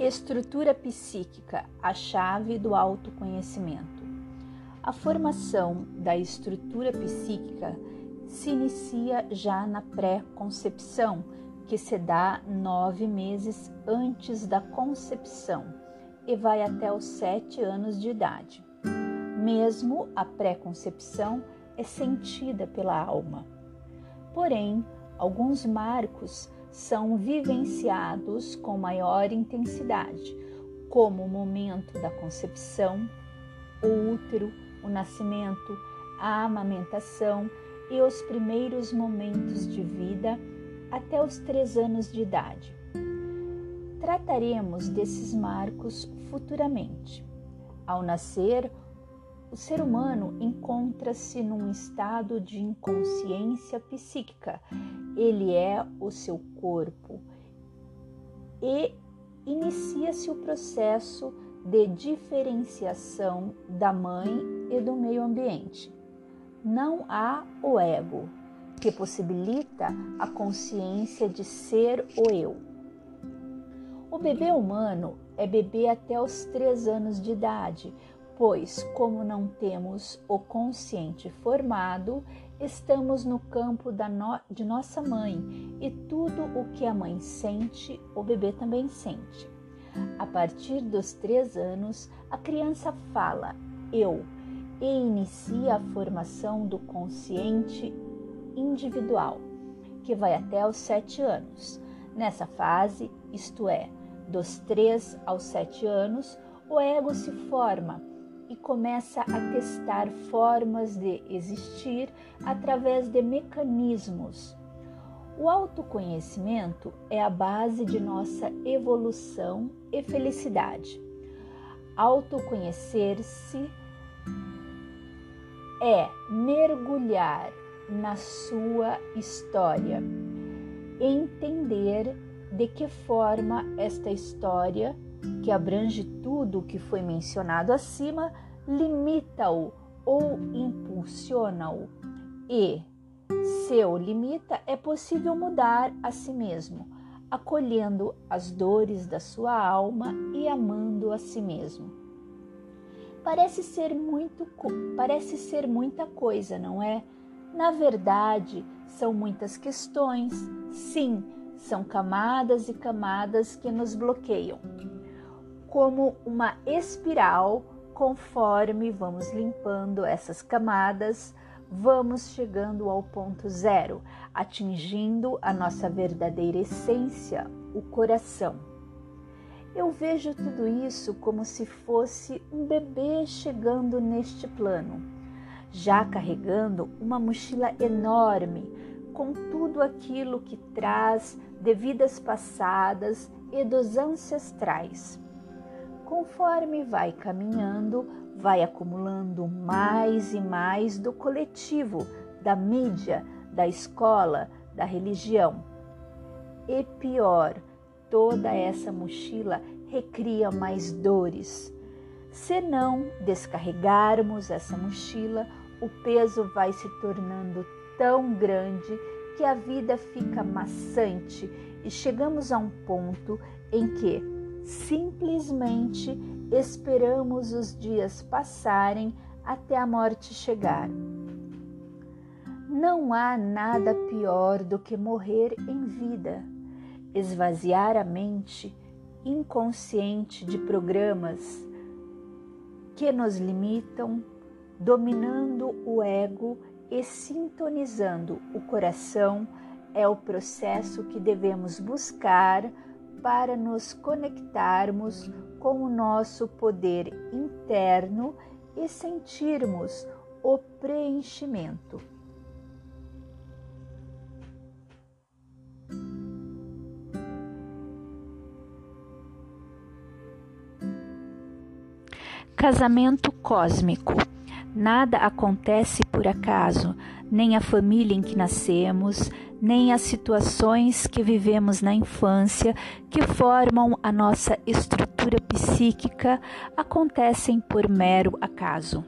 Estrutura psíquica, a chave do autoconhecimento. A formação da estrutura psíquica se inicia já na pré-concepção, que se dá nove meses antes da concepção e vai até os sete anos de idade. Mesmo a pré-concepção é sentida pela alma. Porém, alguns marcos são vivenciados com maior intensidade, como o momento da concepção, o útero, o nascimento, a amamentação e os primeiros momentos de vida até os três anos de idade. Trataremos desses marcos futuramente. Ao nascer, o ser humano encontra-se num estado de inconsciência psíquica. Ele é o seu corpo e inicia-se o processo de diferenciação da mãe e do meio ambiente. Não há o ego, que possibilita a consciência de ser o eu. O bebê humano é bebê até os três anos de idade, pois, como não temos o consciente formado, estamos no campo no, de nossa mãe e tudo o que a mãe sente, o bebê também sente. A partir dos três anos, a criança fala eu e inicia a formação do consciente individual, que vai até os sete anos. Nessa fase, isto é, dos três aos sete anos, o ego se forma e começa a testar formas de existir através de mecanismos. O autoconhecimento é a base de nossa evolução e felicidade. Autoconhecer-se é mergulhar na sua história, entender de que forma esta história que abrange tudo o que foi mencionado acima, limita-o ou impulsiona-o. E, se o limita, é possível mudar a si mesmo, acolhendo as dores da sua alma e amando a si mesmo. Parece ser muito, parece ser muita coisa, não é? Na verdade, são muitas questões. Sim, são camadas e camadas que nos bloqueiam como uma espiral, conforme vamos limpando essas camadas, vamos chegando ao ponto zero, atingindo a nossa verdadeira essência, o coração. Eu vejo tudo isso como se fosse um bebê chegando neste plano, já carregando uma mochila enorme com tudo aquilo que traz de vidas passadas e dos ancestrais conforme vai caminhando, vai acumulando mais e mais do coletivo, da mídia, da escola, da religião. E pior, toda essa mochila recria mais dores. Se não descarregarmos essa mochila, o peso vai se tornando tão grande que a vida fica maçante e chegamos a um ponto em que Simplesmente esperamos os dias passarem até a morte chegar. Não há nada pior do que morrer em vida, esvaziar a mente inconsciente de programas que nos limitam, dominando o ego e sintonizando o coração é o processo que devemos buscar para nos conectarmos com o nosso poder interno e sentirmos o preenchimento. Casamento cósmico. Nada acontece por acaso, nem a família em que nascemos, nem as situações que vivemos na infância, que formam a nossa estrutura psíquica, acontecem por mero acaso.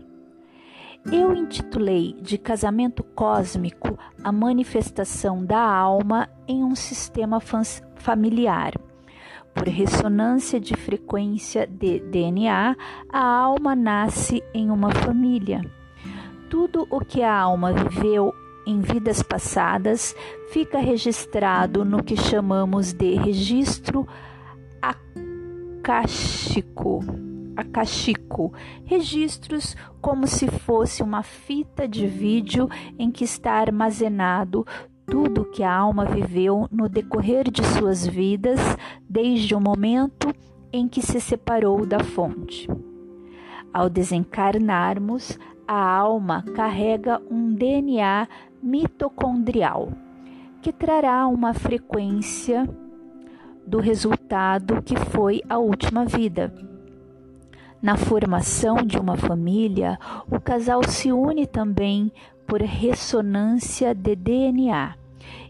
Eu intitulei de Casamento Cósmico a manifestação da alma em um sistema familiar, por ressonância de frequência de DNA, a alma nasce em uma família. Tudo o que a alma viveu em vidas passadas fica registrado no que chamamos de registro acástico. Akashico, registros como se fosse uma fita de vídeo em que está armazenado tudo que a alma viveu no decorrer de suas vidas, desde o momento em que se separou da fonte. Ao desencarnarmos, a alma carrega um DNA mitocondrial, que trará uma frequência do resultado que foi a última vida. Na formação de uma família, o casal se une também por ressonância de DNA.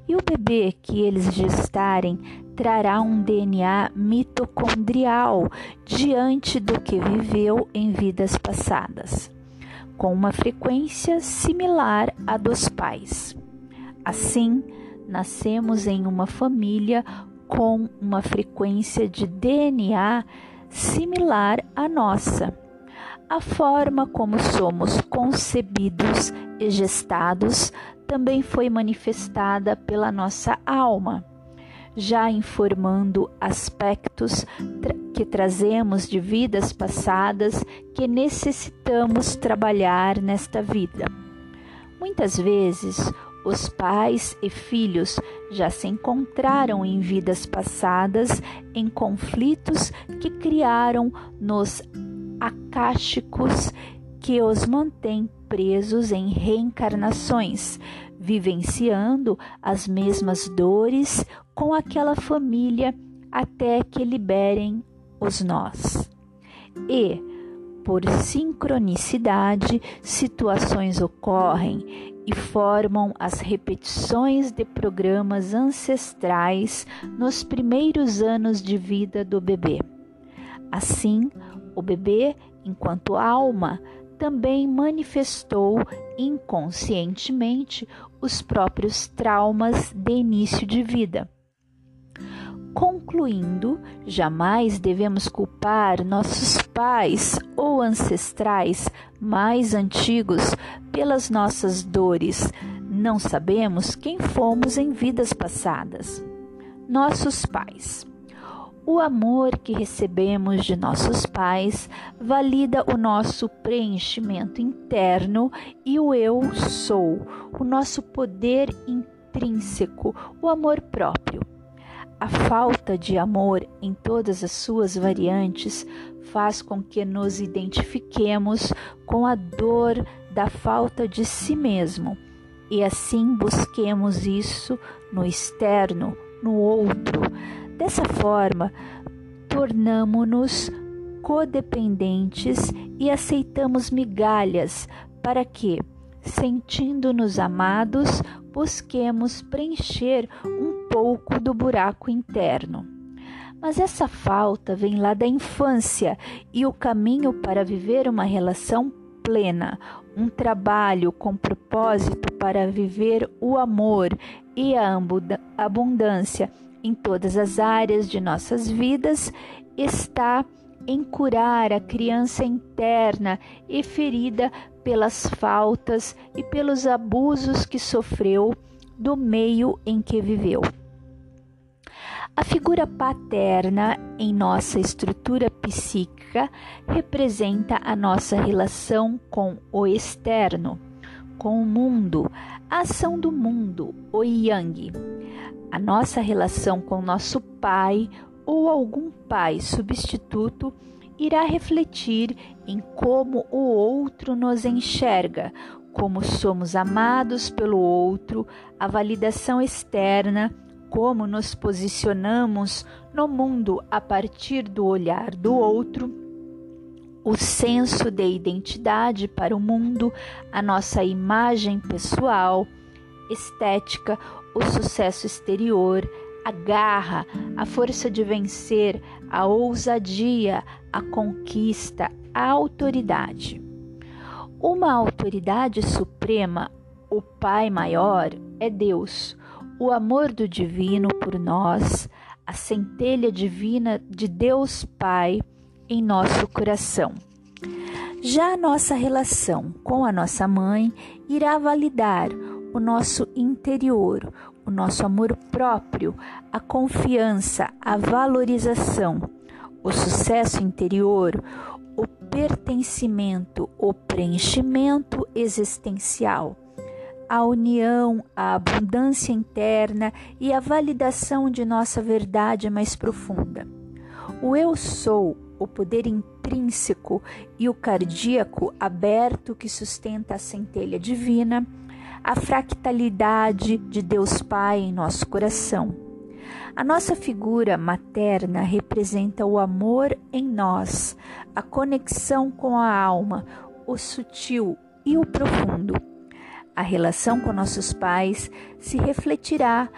E o bebê que eles gestarem trará um DNA mitocondrial diante do que viveu em vidas passadas, com uma frequência similar à dos pais. Assim, nascemos em uma família com uma frequência de DNA similar à nossa. A forma como somos concebidos e gestados também foi manifestada pela nossa alma, já informando aspectos que trazemos de vidas passadas que necessitamos trabalhar nesta vida. Muitas vezes, os pais e filhos já se encontraram em vidas passadas em conflitos que criaram nos acásticos que os mantém presos em reencarnações, vivenciando as mesmas dores com aquela família até que liberem os nós. E, por sincronicidade, situações ocorrem e formam as repetições de programas ancestrais nos primeiros anos de vida do bebê. Assim, o bebê, enquanto alma, também manifestou inconscientemente os próprios traumas de início de vida. Concluindo, jamais devemos culpar nossos pais ou ancestrais mais antigos pelas nossas dores. Não sabemos quem fomos em vidas passadas. Nossos pais. O amor que recebemos de nossos pais valida o nosso preenchimento interno e o eu sou, o nosso poder intrínseco, o amor próprio. A falta de amor em todas as suas variantes faz com que nos identifiquemos com a dor da falta de si mesmo e assim busquemos isso no externo, no outro. Dessa forma, tornamo-nos codependentes e aceitamos migalhas para que, sentindo-nos amados, busquemos preencher um pouco do buraco interno. Mas essa falta vem lá da infância e o caminho para viver uma relação plena, um trabalho com propósito para viver o amor e a abundância em todas as áreas de nossas vidas está em curar a criança interna e ferida pelas faltas e pelos abusos que sofreu do meio em que viveu. A figura paterna em nossa estrutura psíquica representa a nossa relação com o externo, com o mundo, a ação do mundo, o yang. A nossa relação com nosso pai ou algum pai substituto irá refletir em como o outro nos enxerga, como somos amados pelo outro, a validação externa, como nos posicionamos no mundo a partir do olhar do outro, o senso de identidade para o mundo, a nossa imagem pessoal, estética, o sucesso exterior, a garra, a força de vencer, a ousadia, a conquista, a autoridade. Uma autoridade suprema, o Pai maior, é Deus, o amor do divino por nós, a centelha divina de Deus Pai em nosso coração. Já a nossa relação com a nossa mãe irá validar o nosso interior, o nosso amor próprio, a confiança, a valorização, o sucesso interior, o pertencimento, o preenchimento existencial, a união, a abundância interna e a validação de nossa verdade mais profunda. O eu sou, o poder intrínseco e o cardíaco aberto que sustenta a centelha divina, a fractalidade de Deus Pai em nosso coração. A nossa figura materna representa o amor em nós, a conexão com a alma, o sutil e o profundo. A relação com nossos pais se refletirá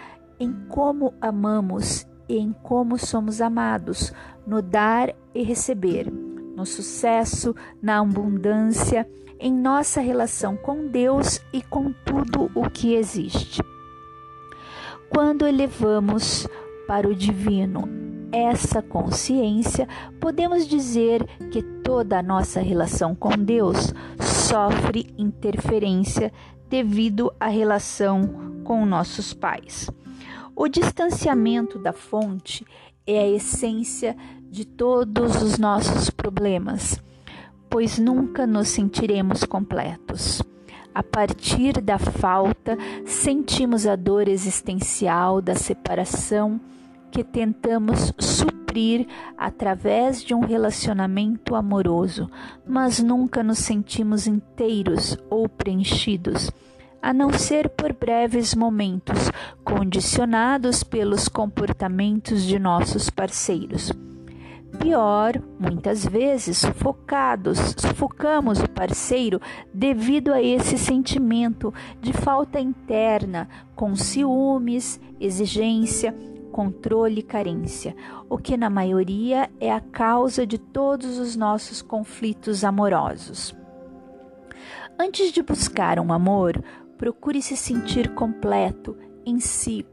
em como amamos e em como somos amados, no dar e receber, no sucesso, na abundância, em nossa relação com Deus e com tudo o que existe. Quando elevamos para o divino essa consciência, podemos dizer que toda a nossa relação com Deus sofre interferência devido à relação com nossos pais. O distanciamento da fonte é a essência de todos os nossos problemas, pois nunca nos sentiremos completos. A partir da falta, sentimos a dor existencial da separação que tentamos suprir através de um relacionamento amoroso, mas nunca nos sentimos inteiros ou preenchidos a não ser por breves momentos, condicionados pelos comportamentos de nossos parceiros. Pior, muitas vezes sufocados, sufocamos o parceiro devido a esse sentimento de falta interna, com ciúmes, exigência, controle e carência, o que na maioria é a causa de todos os nossos conflitos amorosos. Antes de buscar um amor, procure se sentir completo em si,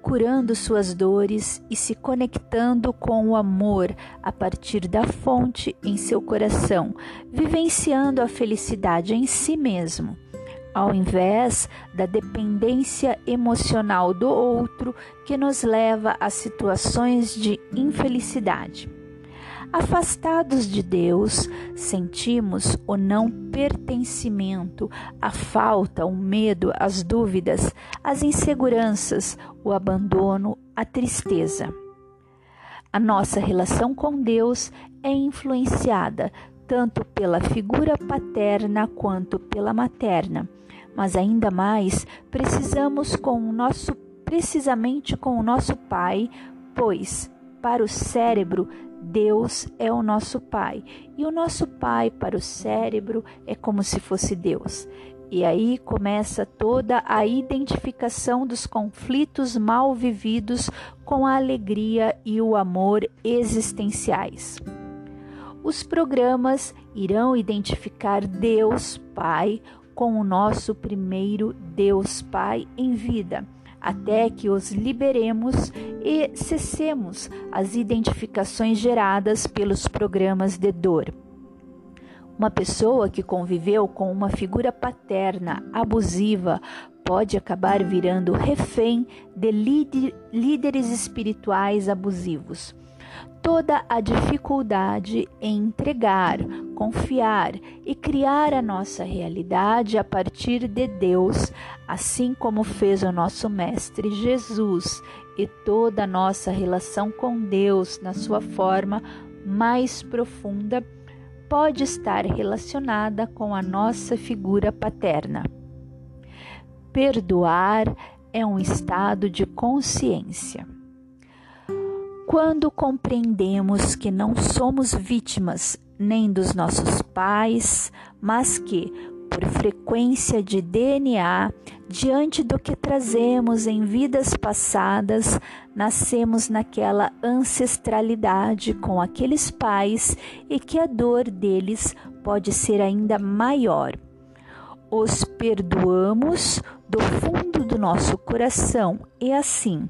curando suas dores e se conectando com o amor a partir da fonte em seu coração, vivenciando a felicidade em si mesmo, ao invés da dependência emocional do outro que nos leva a situações de infelicidade. Afastados de Deus, sentimos o não pertencimento, a falta, o medo, as dúvidas, as inseguranças, o abandono, a tristeza. A nossa relação com Deus é influenciada tanto pela figura paterna quanto pela materna, mas ainda mais precisamos com o nosso precisamente com o nosso pai, pois para o cérebro Deus é o nosso Pai e o nosso Pai para o cérebro é como se fosse Deus. E aí começa toda a identificação dos conflitos mal vividos com a alegria e o amor existenciais. Os programas irão identificar Deus Pai com o nosso primeiro Deus Pai em vida até que os liberemos e cessemos as identificações geradas pelos programas de dor. Uma pessoa que conviveu com uma figura paterna abusiva pode acabar virando refém de líderes espirituais abusivos toda a dificuldade em entregar, confiar e criar a nossa realidade a partir de Deus, assim como fez o nosso Mestre Jesus, e toda a nossa relação com Deus na sua forma mais profunda pode estar relacionada com a nossa figura paterna. Perdoar é um estado de consciência. Quando compreendemos que não somos vítimas nem dos nossos pais, mas que, por frequência de DNA, diante do que trazemos em vidas passadas, nascemos naquela ancestralidade com aqueles pais e que a dor deles pode ser ainda maior. Os perdoamos do fundo do nosso coração e assim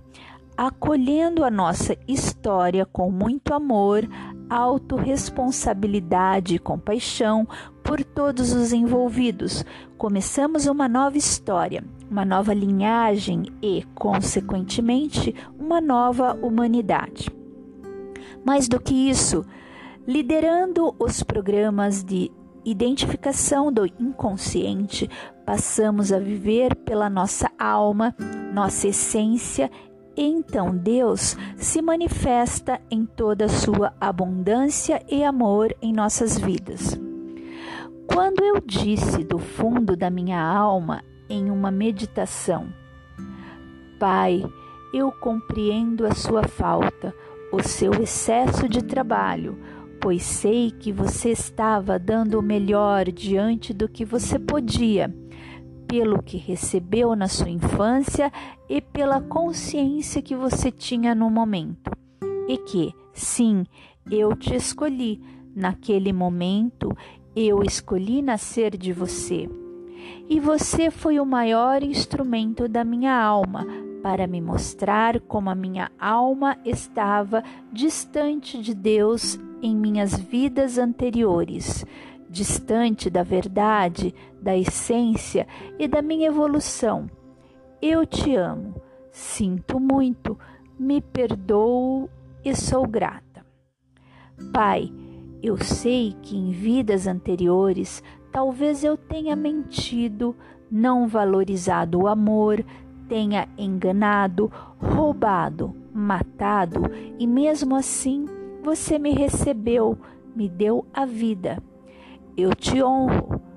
acolhendo a nossa história com muito amor, autorresponsabilidade e compaixão por todos os envolvidos. Começamos uma nova história, uma nova linhagem e, consequentemente, uma nova humanidade. Mais do que isso, liderando os programas de identificação do inconsciente, passamos a viver pela nossa alma, nossa essência então Deus se manifesta em toda a sua abundância e amor em nossas vidas. Quando eu disse do fundo da minha alma em uma meditação, Pai, eu compreendo a sua falta, o seu excesso de trabalho, pois sei que você estava dando o melhor diante do que você podia pelo que recebeu na sua infância e pela consciência que você tinha no momento. E que, sim, eu te escolhi. Naquele momento, eu escolhi nascer de você. E você foi o maior instrumento da minha alma para me mostrar como a minha alma estava distante de Deus em minhas vidas anteriores distante da verdade, da essência e da minha evolução. Eu te amo, sinto muito, me perdoo e sou grata. Pai, eu sei que em vidas anteriores talvez eu tenha mentido, não valorizado o amor, tenha enganado, roubado, matado e mesmo assim você me recebeu, me deu a vida. Eu te honro.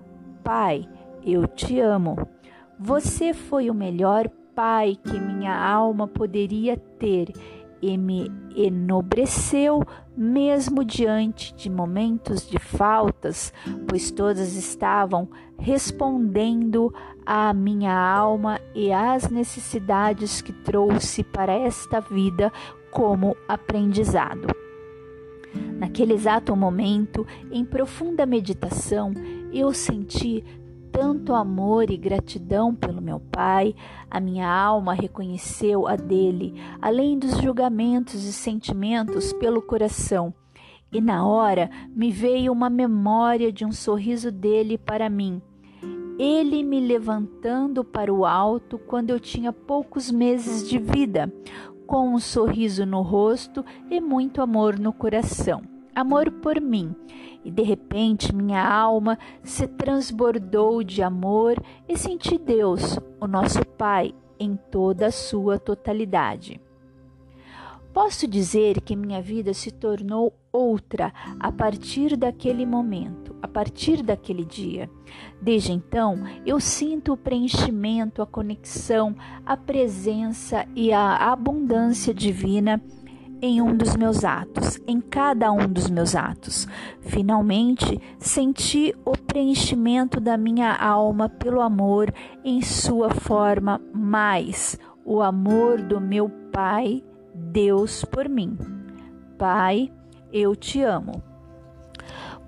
Pai, eu te amo. Você foi o melhor pai que minha alma poderia ter e me enobreceu mesmo diante de momentos de faltas, pois todas estavam respondendo à minha alma e às necessidades que trouxe para esta vida como aprendizado. Naquele exato momento, em profunda meditação, eu senti tanto amor e gratidão pelo meu Pai, a minha alma reconheceu a dele, além dos julgamentos e sentimentos pelo coração. E na hora me veio uma memória de um sorriso dele para mim. Ele me levantando para o alto quando eu tinha poucos meses de vida, com um sorriso no rosto e muito amor no coração. Amor por mim. E de repente minha alma se transbordou de amor e senti Deus, o nosso Pai, em toda a sua totalidade. Posso dizer que minha vida se tornou outra a partir daquele momento, a partir daquele dia. Desde então, eu sinto o preenchimento, a conexão, a presença e a abundância divina em um dos meus atos, em cada um dos meus atos. Finalmente, senti o preenchimento da minha alma pelo amor em sua forma mais, o amor do meu Pai Deus por mim. Pai, eu te amo.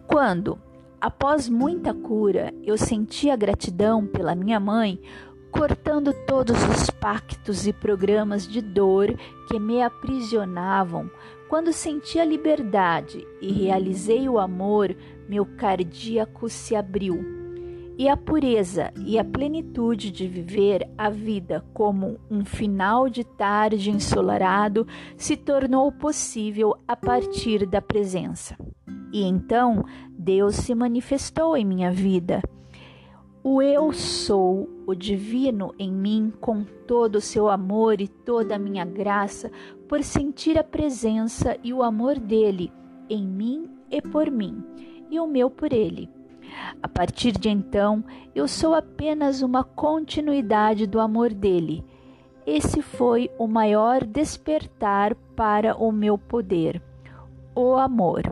Quando, após muita cura, eu senti a gratidão pela minha mãe, cortando todos os pactos e programas de dor que me aprisionavam, quando senti a liberdade e realizei o amor, meu cardíaco se abriu e a pureza e a plenitude de viver a vida como um final de tarde ensolarado se tornou possível a partir da presença. E então Deus se manifestou em minha vida. O eu sou, o divino em mim, com todo o seu amor e toda a minha graça, por sentir a presença e o amor dele em mim e por mim, e o meu por ele. A partir de então, eu sou apenas uma continuidade do amor dele. Esse foi o maior despertar para o meu poder, o amor.